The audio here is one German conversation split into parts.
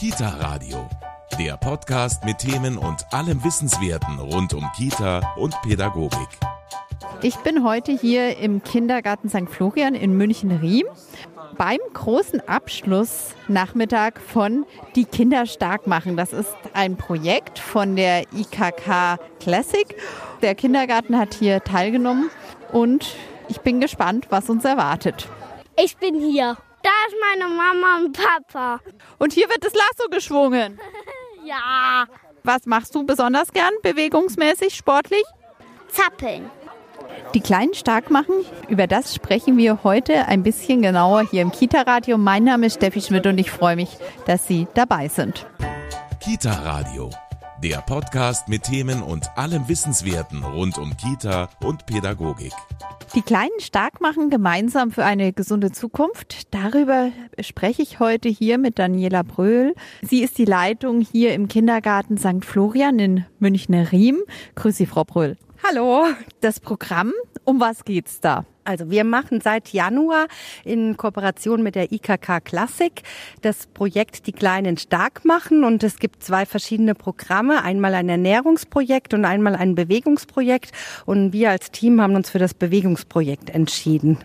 Kita Radio, der Podcast mit Themen und allem Wissenswerten rund um Kita und Pädagogik. Ich bin heute hier im Kindergarten St. Florian in München-Riem beim großen Abschlussnachmittag von Die Kinder stark machen. Das ist ein Projekt von der IKK Classic. Der Kindergarten hat hier teilgenommen und ich bin gespannt, was uns erwartet. Ich bin hier. Da ist meine Mama und Papa. Und hier wird das Lasso geschwungen. Ja. Was machst du besonders gern, bewegungsmäßig, sportlich? Zappeln. Die Kleinen stark machen, über das sprechen wir heute ein bisschen genauer hier im Kita-Radio. Mein Name ist Steffi Schmidt und ich freue mich, dass Sie dabei sind. Kita Radio, der Podcast mit Themen und allem Wissenswerten rund um Kita und Pädagogik. Die Kleinen stark machen gemeinsam für eine gesunde Zukunft. Darüber spreche ich heute hier mit Daniela Bröhl. Sie ist die Leitung hier im Kindergarten St. Florian in Münchner-Riem. Grüß Sie, Frau Bröhl. Hallo. Das Programm, um was geht's da? Also wir machen seit Januar in Kooperation mit der IKK Klassik das Projekt Die Kleinen stark machen. Und es gibt zwei verschiedene Programme, einmal ein Ernährungsprojekt und einmal ein Bewegungsprojekt. Und wir als Team haben uns für das Bewegungsprojekt entschieden.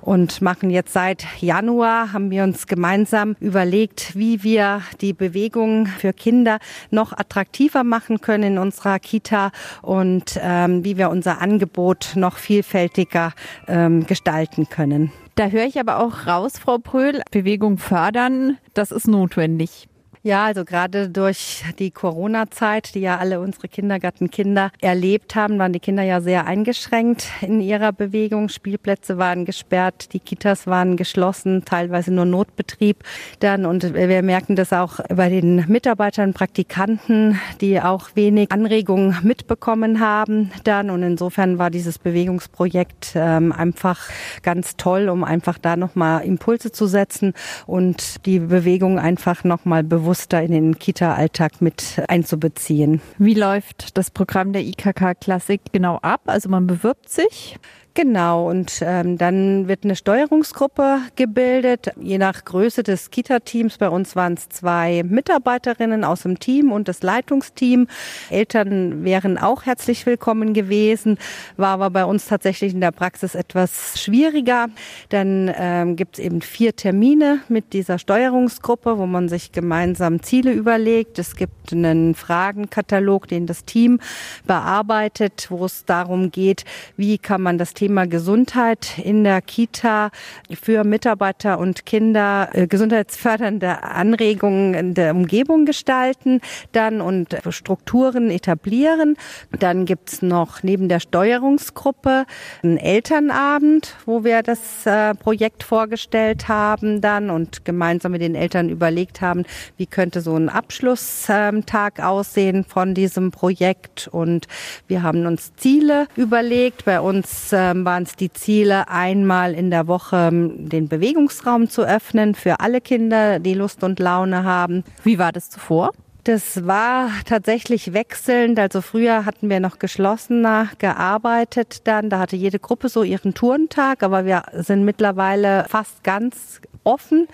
Und machen jetzt seit Januar haben wir uns gemeinsam überlegt, wie wir die Bewegung für Kinder noch attraktiver machen können in unserer Kita und ähm, wie wir unser Angebot noch vielfältiger äh, ähm, gestalten können. Da höre ich aber auch raus, Frau Pröhl, Bewegung fördern, das ist notwendig. Ja, also gerade durch die Corona-Zeit, die ja alle unsere Kindergartenkinder erlebt haben, waren die Kinder ja sehr eingeschränkt in ihrer Bewegung. Spielplätze waren gesperrt, die Kitas waren geschlossen, teilweise nur Notbetrieb dann. Und wir merken das auch bei den Mitarbeitern, Praktikanten, die auch wenig Anregungen mitbekommen haben dann. Und insofern war dieses Bewegungsprojekt ähm, einfach ganz toll, um einfach da nochmal Impulse zu setzen und die Bewegung einfach nochmal bewusst bewusster in den Kita-Alltag mit einzubeziehen. Wie läuft das Programm der IKK Klassik genau ab? Also man bewirbt sich Genau, und ähm, dann wird eine Steuerungsgruppe gebildet, je nach Größe des Kita-Teams. Bei uns waren es zwei Mitarbeiterinnen aus dem Team und das Leitungsteam. Eltern wären auch herzlich willkommen gewesen, war aber bei uns tatsächlich in der Praxis etwas schwieriger. Dann ähm, gibt es eben vier Termine mit dieser Steuerungsgruppe, wo man sich gemeinsam Ziele überlegt. Es gibt einen Fragenkatalog, den das Team bearbeitet, wo es darum geht, wie kann man das Thema Thema Gesundheit in der Kita für Mitarbeiter und Kinder äh, gesundheitsfördernde Anregungen in der Umgebung gestalten dann und Strukturen etablieren. Dann gibt's noch neben der Steuerungsgruppe einen Elternabend, wo wir das äh, Projekt vorgestellt haben dann und gemeinsam mit den Eltern überlegt haben, wie könnte so ein Abschlusstag aussehen von diesem Projekt. Und wir haben uns Ziele überlegt. Bei uns ähm, ähm, waren es die Ziele, einmal in der Woche ähm, den Bewegungsraum zu öffnen für alle Kinder, die Lust und Laune haben. Wie war das zuvor? Das war tatsächlich wechselnd. Also früher hatten wir noch geschlossener gearbeitet dann. Da hatte jede Gruppe so ihren Tourentag, aber wir sind mittlerweile fast ganz offen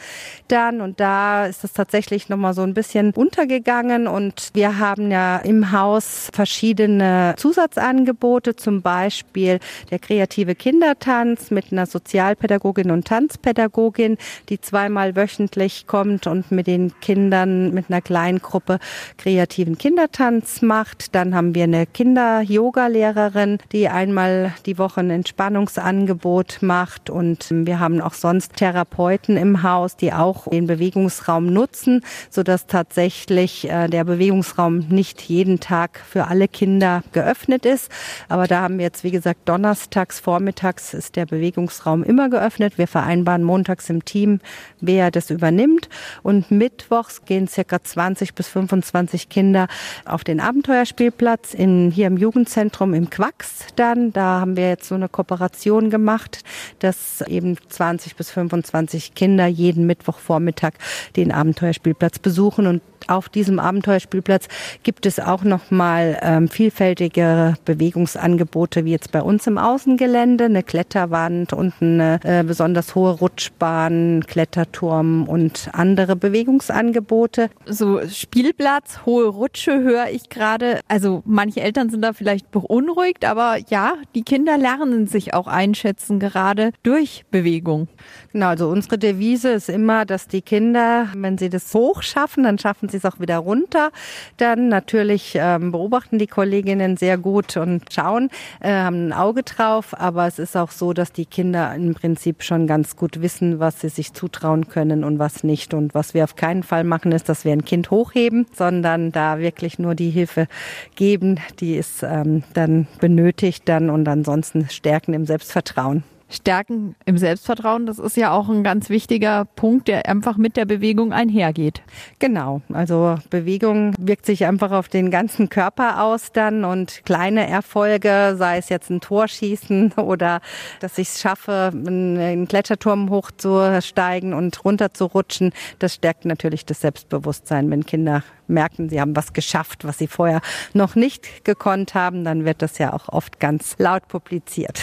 dann. Und da ist es tatsächlich nochmal so ein bisschen untergegangen. Und wir haben ja im Haus verschiedene Zusatzangebote, zum Beispiel der kreative Kindertanz mit einer Sozialpädagogin und Tanzpädagogin, die zweimal wöchentlich kommt und mit den Kindern mit einer kleinen Gruppe kreativen Kindertanz macht. Dann haben wir eine Kinder-Yoga-Lehrerin, die einmal die Woche ein Entspannungsangebot macht. Und wir haben auch sonst Therapeuten im Haus, die auch den Bewegungsraum nutzen, sodass tatsächlich äh, der Bewegungsraum nicht jeden Tag für alle Kinder geöffnet ist. Aber da haben wir jetzt, wie gesagt, donnerstags, vormittags ist der Bewegungsraum immer geöffnet. Wir vereinbaren montags im Team, wer das übernimmt. Und mittwochs gehen circa 20 bis 25 Kinder auf den Abenteuerspielplatz in, hier im Jugendzentrum im Quacks dann. Da haben wir jetzt so eine Kooperation gemacht, dass eben 20 bis 25 Kinder Kinder jeden Mittwochvormittag den Abenteuerspielplatz besuchen und auf diesem Abenteuerspielplatz gibt es auch noch mal ähm, vielfältige Bewegungsangebote wie jetzt bei uns im Außengelände, eine Kletterwand und eine äh, besonders hohe Rutschbahn, Kletterturm und andere Bewegungsangebote. So Spielplatz, hohe Rutsche höre ich gerade. Also manche Eltern sind da vielleicht beunruhigt, aber ja, die Kinder lernen sich auch einschätzen, gerade durch Bewegung. Genau, also unsere Devise ist immer, dass die Kinder, wenn sie das hoch schaffen, dann schaffen sie es auch wieder runter. Dann natürlich ähm, beobachten die Kolleginnen sehr gut und schauen, äh, haben ein Auge drauf. Aber es ist auch so, dass die Kinder im Prinzip schon ganz gut wissen, was sie sich zutrauen können und was nicht. Und was wir auf keinen Fall machen, ist, dass wir ein Kind hochheben, sondern da wirklich nur die Hilfe geben, die es ähm, dann benötigt dann und ansonsten stärken im Selbstvertrauen. Stärken im Selbstvertrauen, das ist ja auch ein ganz wichtiger Punkt, der einfach mit der Bewegung einhergeht. Genau, also Bewegung wirkt sich einfach auf den ganzen Körper aus dann und kleine Erfolge, sei es jetzt ein Torschießen oder dass ich es schaffe, einen Kletterturm hochzusteigen und runterzurutschen, das stärkt natürlich das Selbstbewusstsein, wenn Kinder merken, sie haben was geschafft, was sie vorher noch nicht gekonnt haben, dann wird das ja auch oft ganz laut publiziert.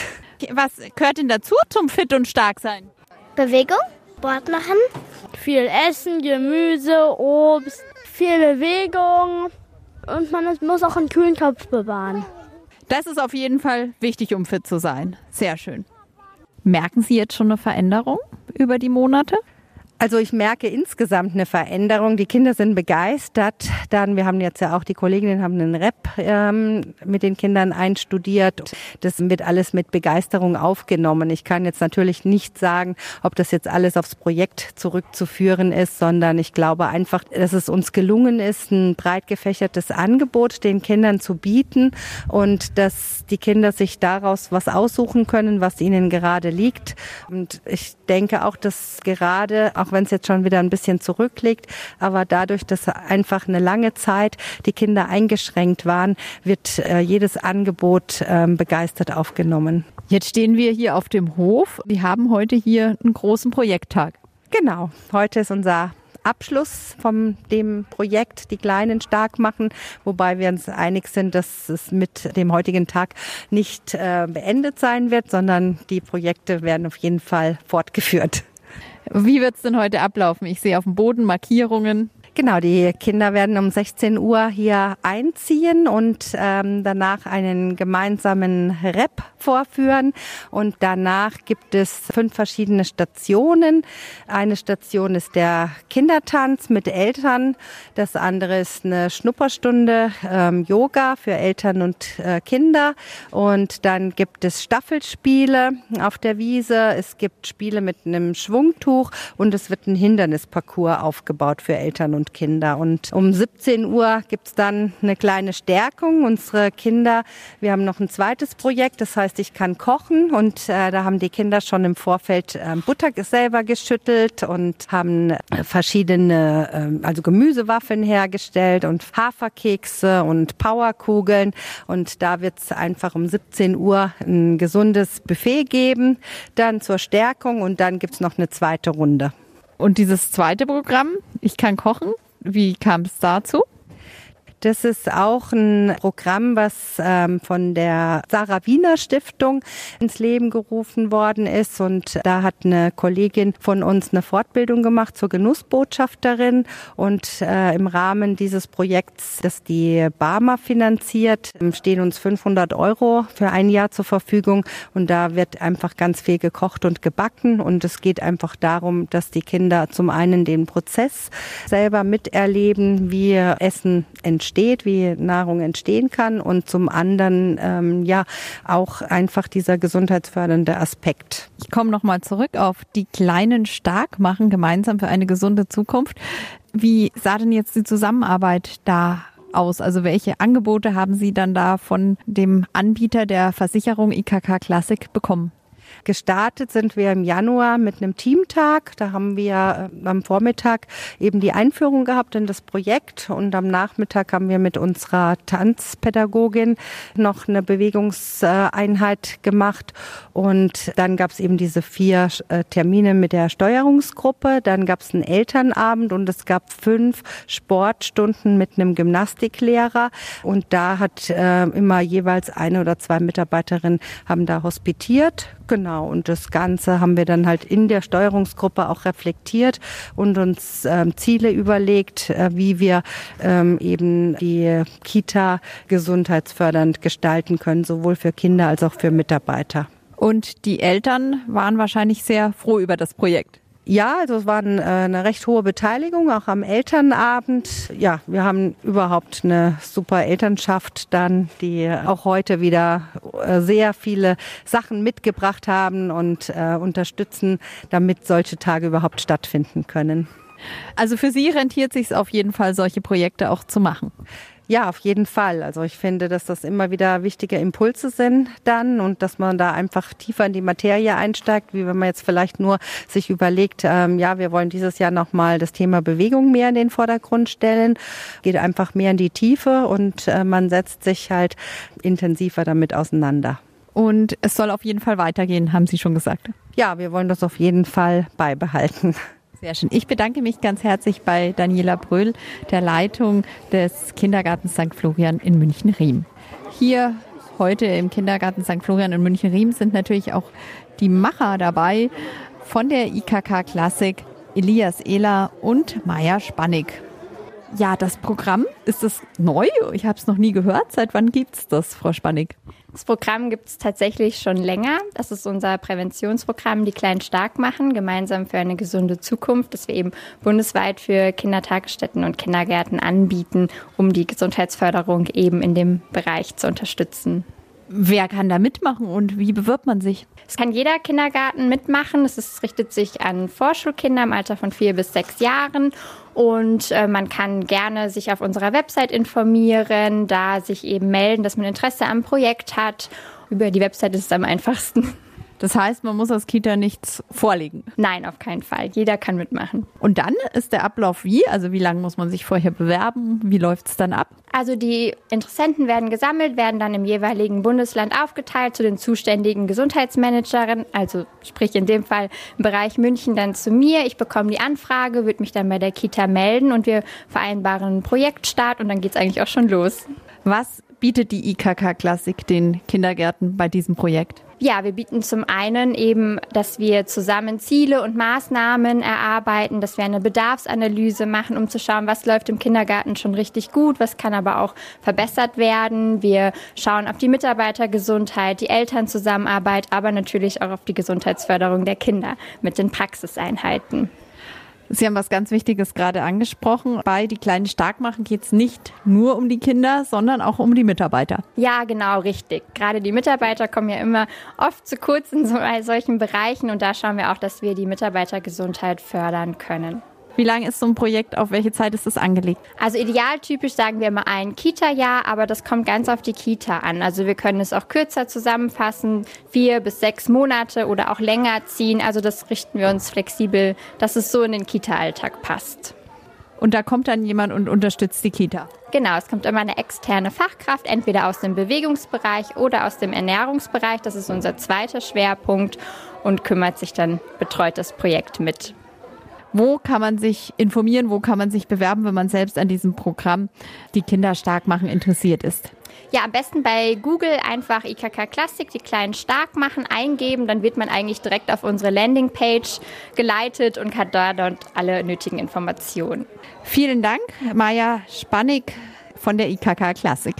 Was gehört denn dazu zum fit und stark sein? Bewegung, Sport machen, viel Essen, Gemüse, Obst, viel Bewegung und man muss auch einen kühlen Kopf bewahren. Das ist auf jeden Fall wichtig, um fit zu sein. Sehr schön. Merken Sie jetzt schon eine Veränderung über die Monate? Also ich merke insgesamt eine Veränderung. Die Kinder sind begeistert. Dann, wir haben jetzt ja auch die Kolleginnen haben einen Rap ähm, mit den Kindern einstudiert. Das wird alles mit Begeisterung aufgenommen. Ich kann jetzt natürlich nicht sagen, ob das jetzt alles aufs Projekt zurückzuführen ist, sondern ich glaube einfach, dass es uns gelungen ist, ein breit gefächertes Angebot den Kindern zu bieten und dass die Kinder sich daraus was aussuchen können, was ihnen gerade liegt. Und ich denke auch, dass gerade auch wenn es jetzt schon wieder ein bisschen zurückliegt. Aber dadurch, dass einfach eine lange Zeit die Kinder eingeschränkt waren, wird äh, jedes Angebot äh, begeistert aufgenommen. Jetzt stehen wir hier auf dem Hof. Wir haben heute hier einen großen Projekttag. Genau, heute ist unser Abschluss von dem Projekt Die Kleinen stark machen, wobei wir uns einig sind, dass es mit dem heutigen Tag nicht äh, beendet sein wird, sondern die Projekte werden auf jeden Fall fortgeführt. Wie wird es denn heute ablaufen? Ich sehe auf dem Boden Markierungen. Genau, die Kinder werden um 16 Uhr hier einziehen und ähm, danach einen gemeinsamen Rap vorführen. Und danach gibt es fünf verschiedene Stationen. Eine Station ist der Kindertanz mit Eltern. Das andere ist eine Schnupperstunde ähm, Yoga für Eltern und äh, Kinder. Und dann gibt es Staffelspiele auf der Wiese. Es gibt Spiele mit einem Schwungtuch und es wird ein Hindernisparcours aufgebaut für Eltern und und Kinder. Und um 17 Uhr gibt's dann eine kleine Stärkung. Unsere Kinder, wir haben noch ein zweites Projekt, das heißt, ich kann kochen. Und äh, da haben die Kinder schon im Vorfeld äh, Butter selber geschüttelt und haben äh, verschiedene, äh, also Gemüsewaffeln hergestellt und Haferkekse und Powerkugeln. Und da wird's einfach um 17 Uhr ein gesundes Buffet geben, dann zur Stärkung und dann gibt's noch eine zweite Runde. Und dieses zweite Programm, ich kann kochen, wie kam es dazu? Das ist auch ein Programm, was ähm, von der Sarah Wiener Stiftung ins Leben gerufen worden ist. Und da hat eine Kollegin von uns eine Fortbildung gemacht zur Genussbotschafterin. Und äh, im Rahmen dieses Projekts, das die Barmer finanziert, stehen uns 500 Euro für ein Jahr zur Verfügung. Und da wird einfach ganz viel gekocht und gebacken. Und es geht einfach darum, dass die Kinder zum einen den Prozess selber miterleben, wie Essen entsteht entsteht, wie Nahrung entstehen kann und zum anderen ähm, ja auch einfach dieser gesundheitsfördernde Aspekt. Ich komme nochmal zurück auf die Kleinen stark machen, gemeinsam für eine gesunde Zukunft. Wie sah denn jetzt die Zusammenarbeit da aus? Also welche Angebote haben Sie dann da von dem Anbieter der Versicherung IKK Classic bekommen? Gestartet sind wir im Januar mit einem Teamtag. Da haben wir äh, am Vormittag eben die Einführung gehabt in das Projekt und am Nachmittag haben wir mit unserer Tanzpädagogin noch eine Bewegungseinheit gemacht und dann gab es eben diese vier äh, Termine mit der Steuerungsgruppe. Dann gab es einen Elternabend und es gab fünf Sportstunden mit einem Gymnastiklehrer und da hat äh, immer jeweils eine oder zwei Mitarbeiterinnen haben da hospitiert. Genau, und das Ganze haben wir dann halt in der Steuerungsgruppe auch reflektiert und uns ähm, Ziele überlegt, äh, wie wir ähm, eben die Kita gesundheitsfördernd gestalten können, sowohl für Kinder als auch für Mitarbeiter. Und die Eltern waren wahrscheinlich sehr froh über das Projekt. Ja, also es war eine recht hohe Beteiligung, auch am Elternabend. Ja, wir haben überhaupt eine super Elternschaft dann, die auch heute wieder äh, sehr viele Sachen mitgebracht haben und äh, unterstützen, damit solche Tage überhaupt stattfinden können. Also für Sie rentiert sich auf jeden Fall, solche Projekte auch zu machen. Ja, auf jeden Fall. Also ich finde, dass das immer wieder wichtige Impulse sind dann und dass man da einfach tiefer in die Materie einsteigt, wie wenn man jetzt vielleicht nur sich überlegt, ähm, ja, wir wollen dieses Jahr nochmal das Thema Bewegung mehr in den Vordergrund stellen, geht einfach mehr in die Tiefe und äh, man setzt sich halt intensiver damit auseinander. Und es soll auf jeden Fall weitergehen, haben Sie schon gesagt. Ja, wir wollen das auf jeden Fall beibehalten. Sehr schön. Ich bedanke mich ganz herzlich bei Daniela Bröhl, der Leitung des Kindergartens St. Florian in München-Riem. Hier heute im Kindergarten St. Florian in München-Riem sind natürlich auch die Macher dabei von der IKK Klassik, Elias Ehler und Maya Spannig. Ja, das Programm, ist es neu? Ich habe es noch nie gehört. Seit wann gibt es das, Frau Spannig? Das Programm gibt es tatsächlich schon länger. Das ist unser Präventionsprogramm, die Kleinen stark machen, gemeinsam für eine gesunde Zukunft, das wir eben bundesweit für Kindertagesstätten und Kindergärten anbieten, um die Gesundheitsförderung eben in dem Bereich zu unterstützen. Wer kann da mitmachen und wie bewirbt man sich? Es kann jeder Kindergarten mitmachen. Es ist, richtet sich an Vorschulkinder im Alter von vier bis sechs Jahren. Und äh, man kann gerne sich auf unserer Website informieren, da sich eben melden, dass man Interesse am Projekt hat. Über die Website ist es am einfachsten. Das heißt, man muss als Kita nichts vorlegen. Nein, auf keinen Fall. Jeder kann mitmachen. Und dann ist der Ablauf wie? Also wie lange muss man sich vorher bewerben? Wie läuft es dann ab? Also die Interessenten werden gesammelt, werden dann im jeweiligen Bundesland aufgeteilt zu den zuständigen Gesundheitsmanagerinnen, also sprich in dem Fall im Bereich München dann zu mir. Ich bekomme die Anfrage, würde mich dann bei der Kita melden und wir vereinbaren einen Projektstart und dann geht es eigentlich auch schon los. Was bietet die IKK Klassik den Kindergärten bei diesem Projekt? Ja, wir bieten zum einen eben, dass wir zusammen Ziele und Maßnahmen erarbeiten, dass wir eine Bedarfsanalyse machen, um zu schauen, was läuft im Kindergarten schon richtig gut, was kann aber auch verbessert werden. Wir schauen auf die Mitarbeitergesundheit, die Elternzusammenarbeit, aber natürlich auch auf die Gesundheitsförderung der Kinder mit den Praxiseinheiten. Sie haben was ganz Wichtiges gerade angesprochen. Bei Die Kleinen stark machen geht es nicht nur um die Kinder, sondern auch um die Mitarbeiter. Ja, genau, richtig. Gerade die Mitarbeiter kommen ja immer oft zu kurz in so, solchen Bereichen und da schauen wir auch, dass wir die Mitarbeitergesundheit fördern können. Wie lang ist so ein Projekt? Auf welche Zeit ist es angelegt? Also idealtypisch sagen wir immer ein Kita-Jahr, aber das kommt ganz auf die Kita an. Also wir können es auch kürzer zusammenfassen, vier bis sechs Monate oder auch länger ziehen. Also das richten wir uns flexibel, dass es so in den Kita-Alltag passt. Und da kommt dann jemand und unterstützt die Kita. Genau, es kommt immer eine externe Fachkraft, entweder aus dem Bewegungsbereich oder aus dem Ernährungsbereich. Das ist unser zweiter Schwerpunkt und kümmert sich dann, betreut das Projekt mit. Wo kann man sich informieren, wo kann man sich bewerben, wenn man selbst an diesem Programm die Kinder stark machen interessiert ist? Ja, am besten bei Google einfach IKK Klassik, die kleinen stark machen, eingeben. Dann wird man eigentlich direkt auf unsere Landingpage geleitet und hat da dort alle nötigen Informationen. Vielen Dank, Maja Spannig von der IKK Klassik.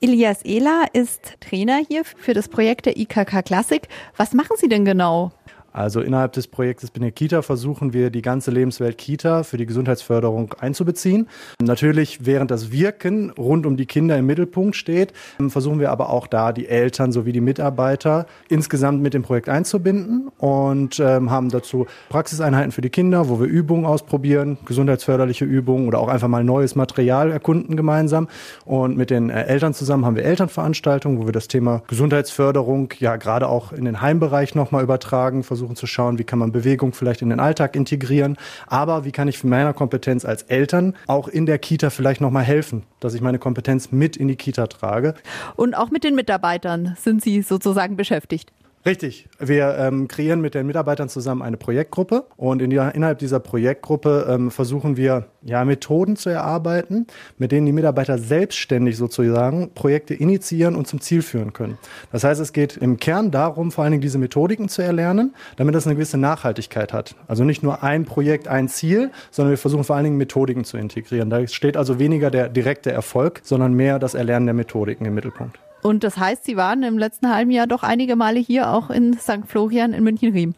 Elias Ehler ist Trainer hier für das Projekt der IKK Klassik. Was machen Sie denn genau? Also innerhalb des Projektes Bin Kita versuchen wir die ganze Lebenswelt Kita für die Gesundheitsförderung einzubeziehen. Natürlich, während das Wirken rund um die Kinder im Mittelpunkt steht, versuchen wir aber auch da die Eltern sowie die Mitarbeiter insgesamt mit dem Projekt einzubinden und ähm, haben dazu Praxiseinheiten für die Kinder, wo wir Übungen ausprobieren, gesundheitsförderliche Übungen oder auch einfach mal neues Material erkunden gemeinsam. Und mit den äh, Eltern zusammen haben wir Elternveranstaltungen, wo wir das Thema Gesundheitsförderung ja gerade auch in den Heimbereich nochmal übertragen, versuchen zu schauen, wie kann man Bewegung vielleicht in den Alltag integrieren, aber wie kann ich meiner Kompetenz als Eltern auch in der Kita vielleicht nochmal helfen, dass ich meine Kompetenz mit in die Kita trage. Und auch mit den Mitarbeitern sind Sie sozusagen beschäftigt. Richtig. Wir ähm, kreieren mit den Mitarbeitern zusammen eine Projektgruppe und in die, innerhalb dieser Projektgruppe ähm, versuchen wir ja Methoden zu erarbeiten, mit denen die Mitarbeiter selbstständig sozusagen Projekte initiieren und zum Ziel führen können. Das heißt, es geht im Kern darum, vor allen Dingen diese Methodiken zu erlernen, damit das eine gewisse Nachhaltigkeit hat. Also nicht nur ein Projekt, ein Ziel, sondern wir versuchen vor allen Dingen Methodiken zu integrieren. Da steht also weniger der direkte Erfolg, sondern mehr das Erlernen der Methodiken im Mittelpunkt. Und das heißt, Sie waren im letzten halben Jahr doch einige Male hier, auch in St. Florian in München-Riem.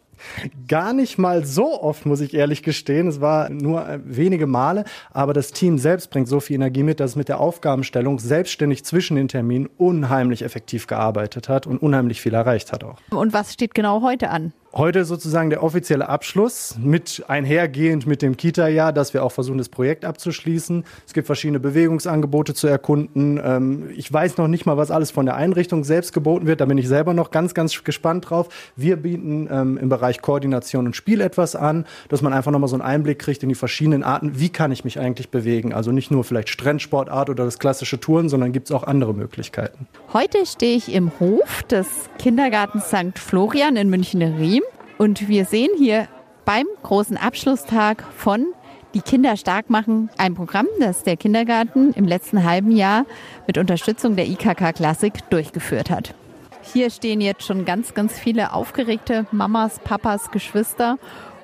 Gar nicht mal so oft, muss ich ehrlich gestehen. Es war nur äh, wenige Male, aber das Team selbst bringt so viel Energie mit, dass es mit der Aufgabenstellung selbstständig zwischen den Terminen unheimlich effektiv gearbeitet hat und unheimlich viel erreicht hat auch. Und was steht genau heute an? Heute sozusagen der offizielle Abschluss mit einhergehend mit dem Kita-Jahr, dass wir auch versuchen, das Projekt abzuschließen. Es gibt verschiedene Bewegungsangebote zu erkunden. Ähm, ich weiß noch nicht mal, was alles von der Einrichtung selbst geboten wird. Da bin ich selber noch ganz, ganz gespannt drauf. Wir bieten ähm, im Bereich Koordination und Spiel etwas an, dass man einfach nochmal so einen Einblick kriegt in die verschiedenen Arten. Wie kann ich mich eigentlich bewegen? Also nicht nur vielleicht Strandsportart oder das klassische Touren, sondern gibt es auch andere Möglichkeiten. Heute stehe ich im Hof des Kindergartens St. Florian in München-Riem. Und wir sehen hier beim großen Abschlusstag von Die Kinder stark machen, ein Programm, das der Kindergarten im letzten halben Jahr mit Unterstützung der IKK Klassik durchgeführt hat. Hier stehen jetzt schon ganz, ganz viele aufgeregte Mamas, Papas, Geschwister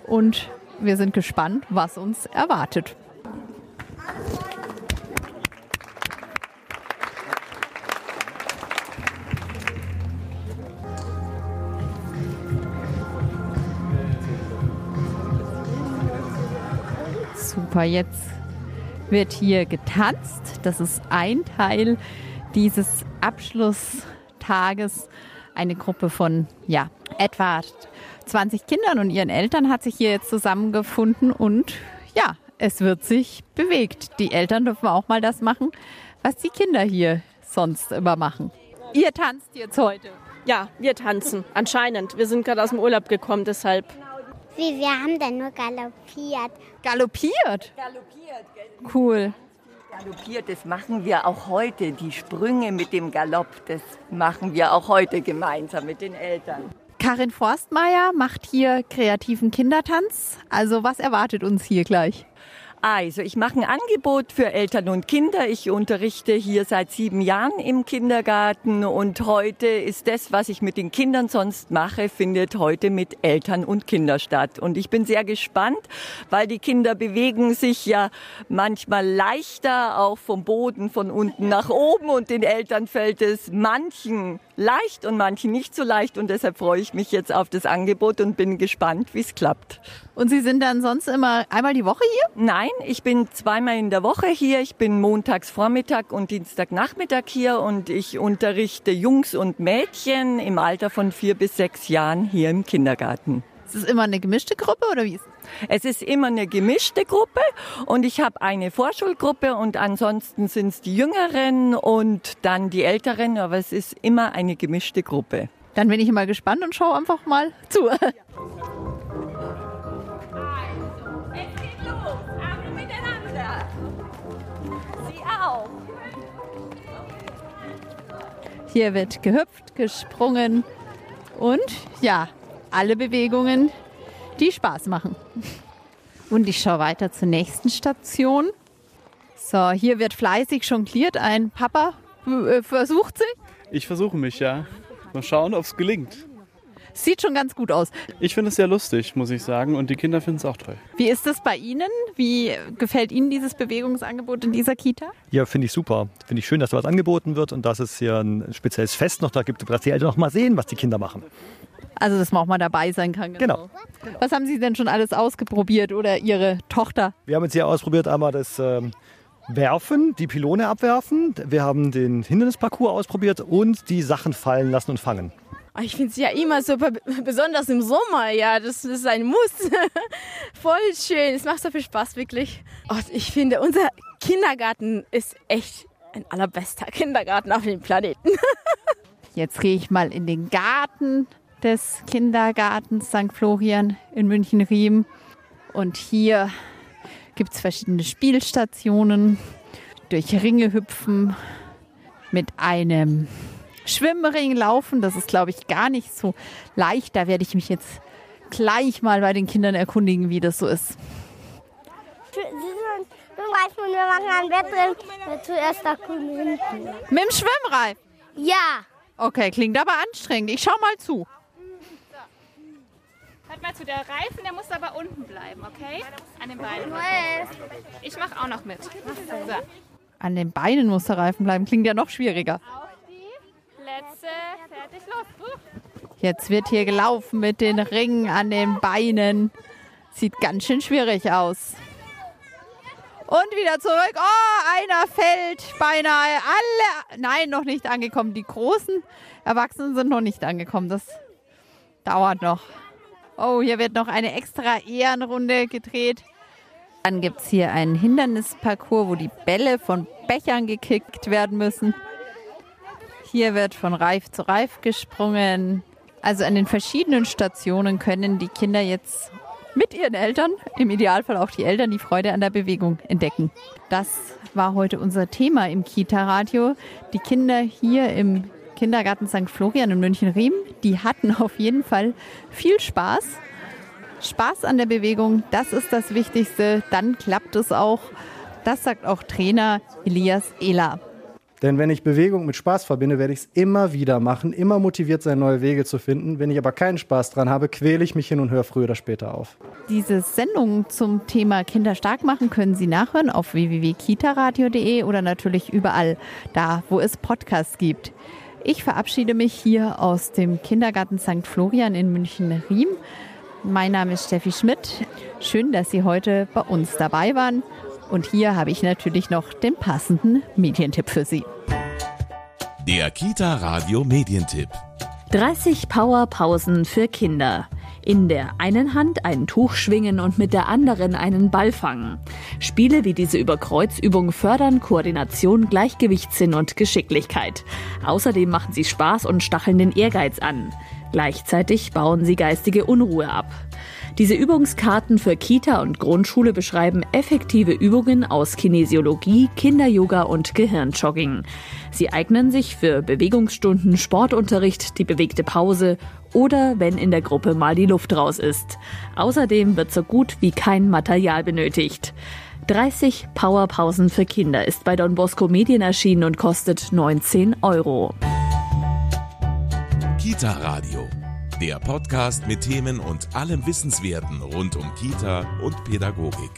und wir sind gespannt, was uns erwartet. Super. Jetzt wird hier getanzt. Das ist ein Teil dieses Abschlusstages. Eine Gruppe von ja, etwa 20 Kindern und ihren Eltern hat sich hier jetzt zusammengefunden und ja, es wird sich bewegt. Die Eltern dürfen auch mal das machen, was die Kinder hier sonst immer machen. Ihr tanzt jetzt heute. Ja, wir tanzen. Anscheinend. Wir sind gerade aus dem Urlaub gekommen, deshalb wie, wir haben da nur galoppiert. Galoppiert? Galoppiert, gell? Cool. Galoppiert, das machen wir auch heute. Die Sprünge mit dem Galopp, das machen wir auch heute gemeinsam mit den Eltern. Karin Forstmeier macht hier kreativen Kindertanz. Also was erwartet uns hier gleich? Also, ich mache ein Angebot für Eltern und Kinder. Ich unterrichte hier seit sieben Jahren im Kindergarten und heute ist das, was ich mit den Kindern sonst mache, findet heute mit Eltern und Kindern statt. Und ich bin sehr gespannt, weil die Kinder bewegen sich ja manchmal leichter, auch vom Boden von unten nach oben und den Eltern fällt es manchen leicht und manchen nicht so leicht und deshalb freue ich mich jetzt auf das Angebot und bin gespannt, wie es klappt. Und Sie sind dann sonst immer einmal die Woche hier? Nein, ich bin zweimal in der Woche hier. Ich bin montags Vormittag und Dienstagnachmittag hier und ich unterrichte Jungs und Mädchen im Alter von vier bis sechs Jahren hier im Kindergarten. Ist es immer eine gemischte Gruppe oder wie ist es? ist immer eine gemischte Gruppe und ich habe eine Vorschulgruppe und ansonsten sind es die Jüngeren und dann die Älteren, aber es ist immer eine gemischte Gruppe. Dann bin ich mal gespannt und schaue einfach mal zu. Ja. Hier wird gehüpft, gesprungen und ja, alle Bewegungen, die Spaß machen. Und ich schaue weiter zur nächsten Station. So, hier wird fleißig jongliert. Ein Papa äh, versucht sich. Ich versuche mich, ja. Mal schauen, ob es gelingt. Sieht schon ganz gut aus. Ich finde es sehr lustig, muss ich sagen. Und die Kinder finden es auch toll. Wie ist es bei Ihnen? Wie gefällt Ihnen dieses Bewegungsangebot in dieser Kita? Ja, finde ich super. Finde ich schön, dass da was angeboten wird und dass es hier ein spezielles Fest noch da gibt, dass die Eltern noch mal sehen, was die Kinder machen. Also, dass man auch mal dabei sein kann. Genau. Was haben Sie denn schon alles ausprobiert oder Ihre Tochter? Wir haben jetzt hier ausprobiert einmal das ähm, Werfen, die Pylone abwerfen. Wir haben den Hindernisparcours ausprobiert und die Sachen fallen lassen und fangen. Ich finde es ja immer super, besonders im Sommer, ja, das ist ein Muss. Voll schön, es macht so viel Spaß, wirklich. Und ich finde, unser Kindergarten ist echt ein allerbester Kindergarten auf dem Planeten. Jetzt gehe ich mal in den Garten des Kindergartens St. Florian in München-Riem. Und hier gibt es verschiedene Spielstationen, durch Ringe hüpfen, mit einem Schwimmring laufen. Das ist, glaube ich, gar nicht so leicht. Da werde ich mich jetzt gleich mal bei den Kindern erkundigen, wie das so ist. Schwimmreifen und wir machen ein Wettrennen. Zuerst. Mit dem Schwimmreif? Ja. Okay, klingt aber anstrengend. Ich schau mal zu. Hört mal zu, der Reifen, der muss aber unten bleiben, okay? An den Beinen. Ich mache auch noch mit. So. An den Beinen muss der Reifen bleiben. Klingt ja noch schwieriger. Fertig, los. Jetzt wird hier gelaufen mit den Ringen an den Beinen. Sieht ganz schön schwierig aus. Und wieder zurück. Oh, einer fällt beinahe. Alle, nein, noch nicht angekommen. Die großen Erwachsenen sind noch nicht angekommen. Das dauert noch. Oh, hier wird noch eine extra Ehrenrunde gedreht. Dann gibt es hier einen Hindernisparcours, wo die Bälle von Bechern gekickt werden müssen. Hier wird von Reif zu Reif gesprungen. Also an den verschiedenen Stationen können die Kinder jetzt mit ihren Eltern, im Idealfall auch die Eltern, die Freude an der Bewegung entdecken. Das war heute unser Thema im Kita-Radio. Die Kinder hier im Kindergarten St. Florian in München-Riem, die hatten auf jeden Fall viel Spaß. Spaß an der Bewegung, das ist das Wichtigste. Dann klappt es auch. Das sagt auch Trainer Elias Ehler. Denn wenn ich Bewegung mit Spaß verbinde, werde ich es immer wieder machen, immer motiviert sein, neue Wege zu finden. Wenn ich aber keinen Spaß dran habe, quäle ich mich hin und höre früher oder später auf. Diese Sendung zum Thema Kinder stark machen können Sie nachhören auf www.kitaradio.de oder natürlich überall da, wo es Podcasts gibt. Ich verabschiede mich hier aus dem Kindergarten St. Florian in München-Riem. Mein Name ist Steffi Schmidt. Schön, dass Sie heute bei uns dabei waren. Und hier habe ich natürlich noch den passenden Medientipp für Sie. Der Kita Radio Medientipp. 30 Powerpausen für Kinder. In der einen Hand ein Tuch schwingen und mit der anderen einen Ball fangen. Spiele wie diese Überkreuzübung fördern Koordination, Gleichgewichtssinn und Geschicklichkeit. Außerdem machen sie Spaß und stacheln den Ehrgeiz an. Gleichzeitig bauen sie geistige Unruhe ab. Diese Übungskarten für Kita und Grundschule beschreiben effektive Übungen aus Kinesiologie, Kinderyoga und Gehirnjogging. Sie eignen sich für Bewegungsstunden, Sportunterricht, die bewegte Pause oder wenn in der Gruppe mal die Luft raus ist. Außerdem wird so gut wie kein Material benötigt. 30 Powerpausen für Kinder ist bei Don Bosco Medien erschienen und kostet 19 Euro. Kita Radio. Der Podcast mit Themen und allem Wissenswerten rund um Kita und Pädagogik.